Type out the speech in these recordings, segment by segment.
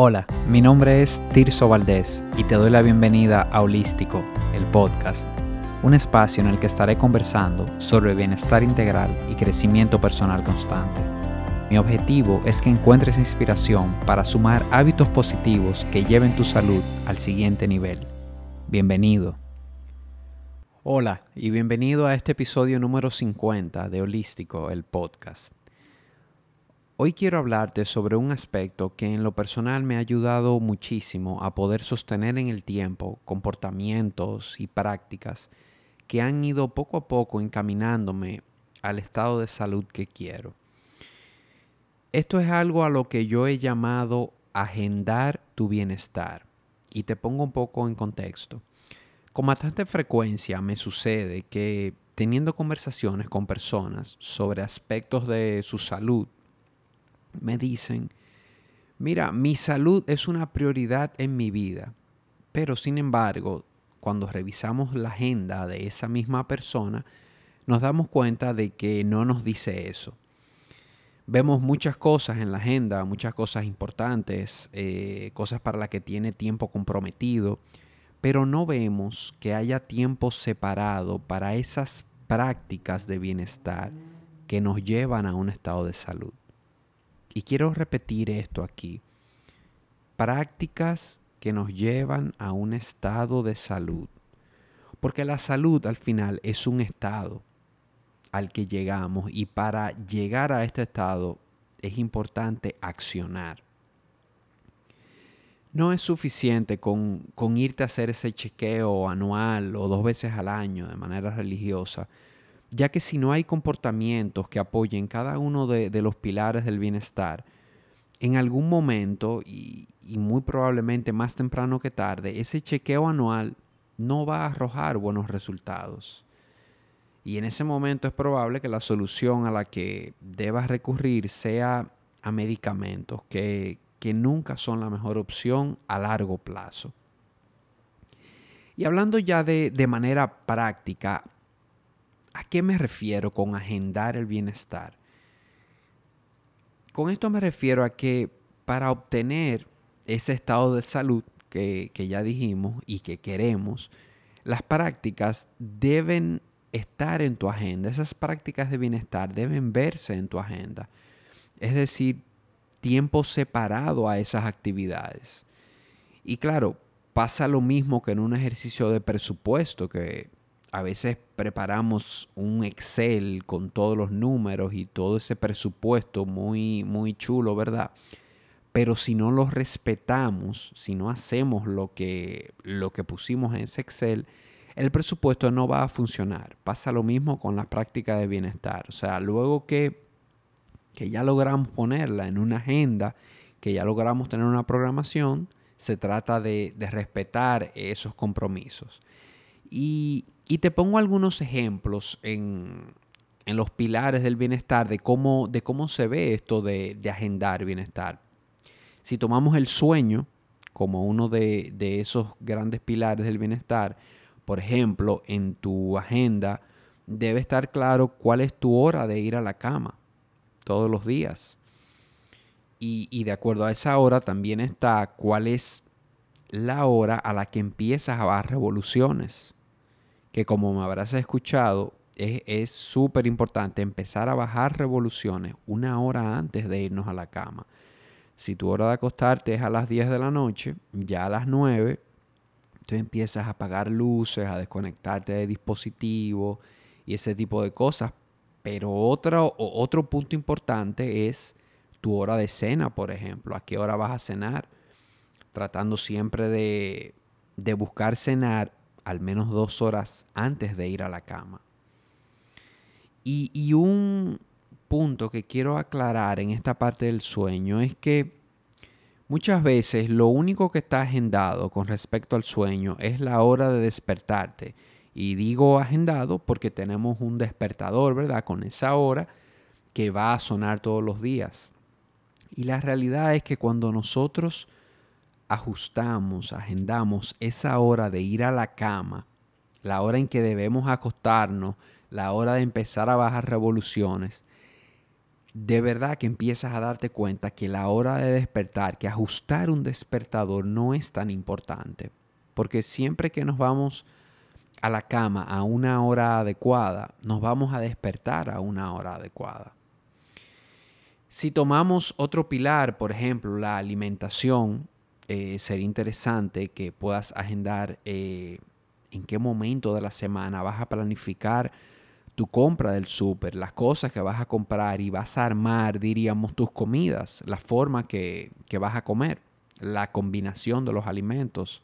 Hola, mi nombre es Tirso Valdés y te doy la bienvenida a Holístico, el podcast, un espacio en el que estaré conversando sobre bienestar integral y crecimiento personal constante. Mi objetivo es que encuentres inspiración para sumar hábitos positivos que lleven tu salud al siguiente nivel. Bienvenido. Hola y bienvenido a este episodio número 50 de Holístico, el podcast. Hoy quiero hablarte sobre un aspecto que en lo personal me ha ayudado muchísimo a poder sostener en el tiempo comportamientos y prácticas que han ido poco a poco encaminándome al estado de salud que quiero. Esto es algo a lo que yo he llamado agendar tu bienestar. Y te pongo un poco en contexto. Con bastante frecuencia me sucede que teniendo conversaciones con personas sobre aspectos de su salud, me dicen, mira, mi salud es una prioridad en mi vida, pero sin embargo, cuando revisamos la agenda de esa misma persona, nos damos cuenta de que no nos dice eso. Vemos muchas cosas en la agenda, muchas cosas importantes, eh, cosas para las que tiene tiempo comprometido, pero no vemos que haya tiempo separado para esas prácticas de bienestar que nos llevan a un estado de salud. Y quiero repetir esto aquí. Prácticas que nos llevan a un estado de salud. Porque la salud al final es un estado al que llegamos y para llegar a este estado es importante accionar. No es suficiente con, con, irte a hacer ese chequeo anual o dos veces al año de manera religiosa ya que si no hay comportamientos que apoyen cada uno de, los pilares del bienestar, en algún momento, y, y, muy probablemente más temprano que tarde, ese chequeo anual no va a arrojar buenos resultados. Y en ese momento es probable que la solución a la que debas recurrir sea a medicamentos que, que nunca son la mejor opción a largo plazo. Y hablando ya de, de manera práctica, ¿A qué me refiero con agendar el bienestar? Con esto me refiero a que para obtener ese estado de salud que, ya dijimos y que queremos, las prácticas deben estar en tu agenda. Esas prácticas de bienestar deben verse en tu agenda. Es decir, tiempo separado a esas actividades. Y claro, pasa lo mismo que en un ejercicio de presupuesto, que a veces preparamos un Excel con todos los números y todo ese presupuesto muy, muy chulo, ¿verdad? Pero si no lo respetamos, si no hacemos lo que, lo que pusimos en ese Excel, el presupuesto no va a funcionar. Pasa lo mismo con la práctica de bienestar. O sea, luego que, que ya logramos ponerla en una agenda, que ya logramos tener una programación, se trata de, de respetar esos compromisos. Y, te pongo algunos ejemplos en, los pilares del bienestar de cómo, de cómo se ve esto de, agendar bienestar. Si tomamos el sueño como uno de, de esos grandes pilares del bienestar, por ejemplo, en tu agenda debe estar claro cuál es tu hora de ir a la cama todos los días. Y, y, de acuerdo a esa hora también está cuál es la hora a la que empiezas a dar revoluciones que como me habrás escuchado, es súper importante empezar a bajar revoluciones una hora antes de irnos a la cama. Si tu hora de acostarte es a las 10 de la noche, ya a las 9, tú empiezas a apagar luces, a desconectarte de dispositivos y ese tipo de cosas. Pero otro, otro punto importante es tu hora de cena, por ejemplo. ¿A qué hora vas a cenar? Tratando siempre de, de buscar cenar al menos dos horas antes de ir a la cama. Y, un punto que quiero aclarar en esta parte del sueño es que muchas veces lo único que está agendado con respecto al sueño es la hora de despertarte. Y digo agendado porque tenemos un despertador, ¿verdad? Con esa hora que va a sonar todos los días. Y la realidad es que cuando nosotros ajustamos, agendamos esa hora de ir a la cama, la hora en que debemos acostarnos, la hora de empezar a bajar revoluciones, de verdad que empiezas a darte cuenta que la hora de despertar, que ajustar un despertador no es tan importante. Porque siempre que nos vamos a la cama a una hora adecuada, nos vamos a despertar a una hora adecuada. Si tomamos otro pilar, por ejemplo, la alimentación, eh, sería interesante que puedas agendar eh, en qué momento de la semana vas a planificar tu compra del súper, las cosas que vas a comprar y vas a armar, diríamos, tus comidas, la forma que, que vas a comer, la combinación de los alimentos.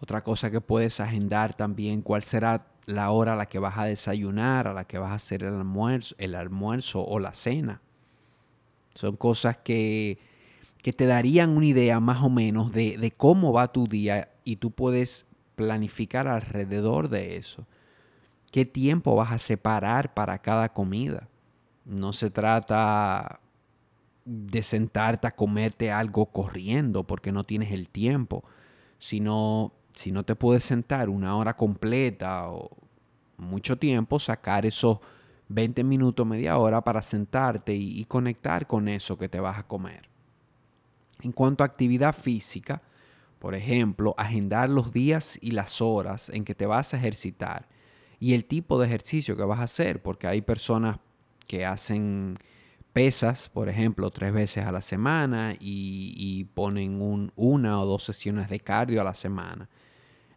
Otra cosa que puedes agendar también, cuál será la hora a la que vas a desayunar, a la que vas a hacer el almuerzo, el almuerzo o la cena. Son cosas que, que te darían una idea más o menos de, de cómo va tu día y tú puedes planificar alrededor de eso. ¿Qué tiempo vas a separar para cada comida? No se trata de sentarte a comerte algo corriendo porque no tienes el tiempo, sino si no te puedes sentar una hora completa o mucho tiempo, sacar esos 20 minutos, media hora para sentarte y, conectar con eso que te vas a comer. En cuanto a actividad física, por ejemplo, agendar los días y las horas en que te vas a ejercitar y el tipo de ejercicio que vas a hacer, porque hay personas que hacen pesas, por ejemplo, tres veces a la semana y, ponen una o dos sesiones de cardio a la semana.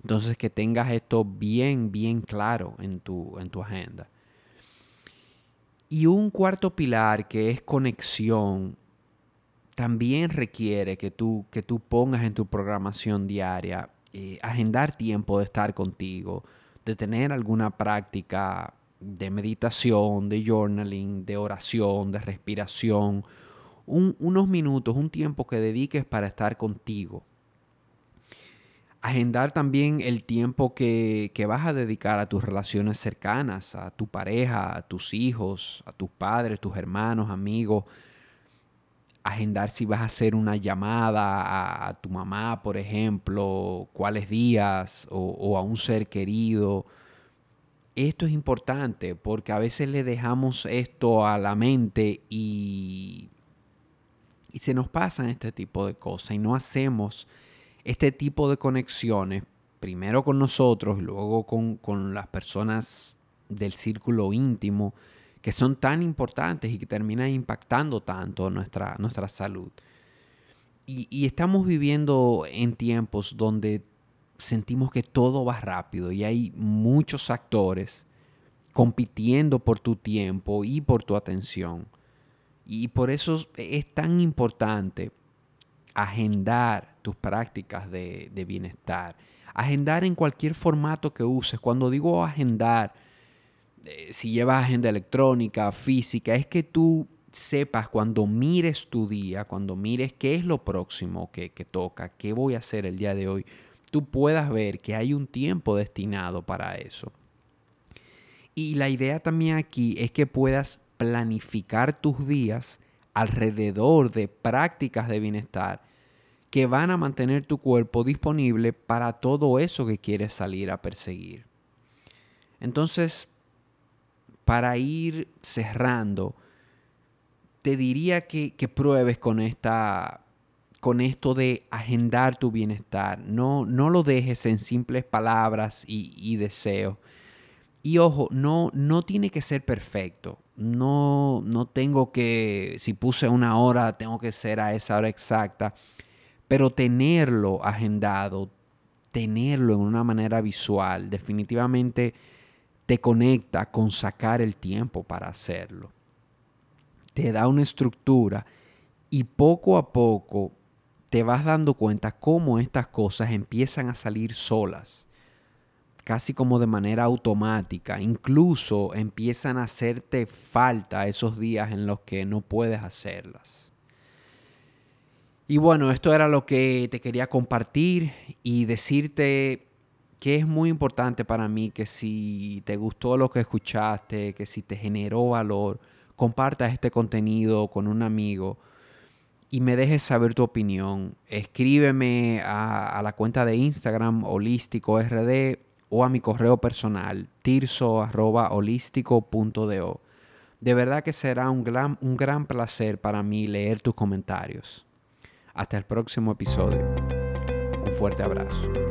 Entonces, que tengas esto bien, bien claro en tu, en tu agenda. Y un cuarto pilar que es conexión, también requiere que tú, que tú pongas en tu programación diaria, eh, agendar tiempo de estar contigo, de tener alguna práctica de meditación, de journaling, de oración, de respiración, unos minutos, un tiempo que dediques para estar contigo agendar también el tiempo que, vas a dedicar a tus relaciones cercanas, a tu pareja, a tus hijos, a tus padres, tus hermanos, amigos. Agendar si vas a hacer una llamada a, tu mamá, por ejemplo, cuáles días, o, a un ser querido. Esto es importante porque a veces le dejamos esto a la mente y, y se nos pasan este tipo de cosas y no hacemos este tipo de conexiones, primero con nosotros y luego con, las personas del círculo íntimo, que son tan importantes y que terminan impactando tanto nuestra, nuestra salud. Y, estamos viviendo en tiempos donde sentimos que todo va rápido y hay muchos actores compitiendo por tu tiempo y por tu atención. Y por eso es tan importante agendar tus prácticas de, bienestar. Agendar en cualquier formato que uses. Cuando digo agendar, eh, si llevas agenda electrónica, física, es que tú sepas cuando mires tu día, cuando mires qué es lo próximo que, que toca, qué voy a hacer el día de hoy, tú puedas ver que hay un tiempo destinado para eso. Y la idea también aquí es que puedas planificar tus días alrededor de prácticas de bienestar que van a mantener tu cuerpo disponible para todo eso que quieres salir a perseguir. Entonces, para ir cerrando, te diría que, pruebes con esta con esto de agendar tu bienestar. No, no lo dejes en simples palabras y, y deseos. Y ojo, no, no tiene que ser perfecto. No, no tengo que, si puse una hora, tengo que ser a esa hora exacta. Pero tenerlo agendado, tenerlo en una manera visual, definitivamente te conecta con sacar el tiempo para hacerlo. Te da una estructura y poco a poco te vas dando cuenta cómo estas cosas empiezan a salir solas, casi como de manera automática. Incluso empiezan a hacerte falta esos días en los que no puedes hacerlas. Y bueno, esto era lo que te quería compartir y decirte que es muy importante para mí que si te gustó lo que escuchaste, que si te generó valor, compartas este contenido con un amigo y me dejes saber tu opinión. Escríbeme a, la cuenta de Instagram holístico rd o a mi correo personal tirso.holístico.do. De verdad que será un gran, un gran placer para mí leer tus comentarios. Hasta el próximo episodio. Un fuerte abrazo.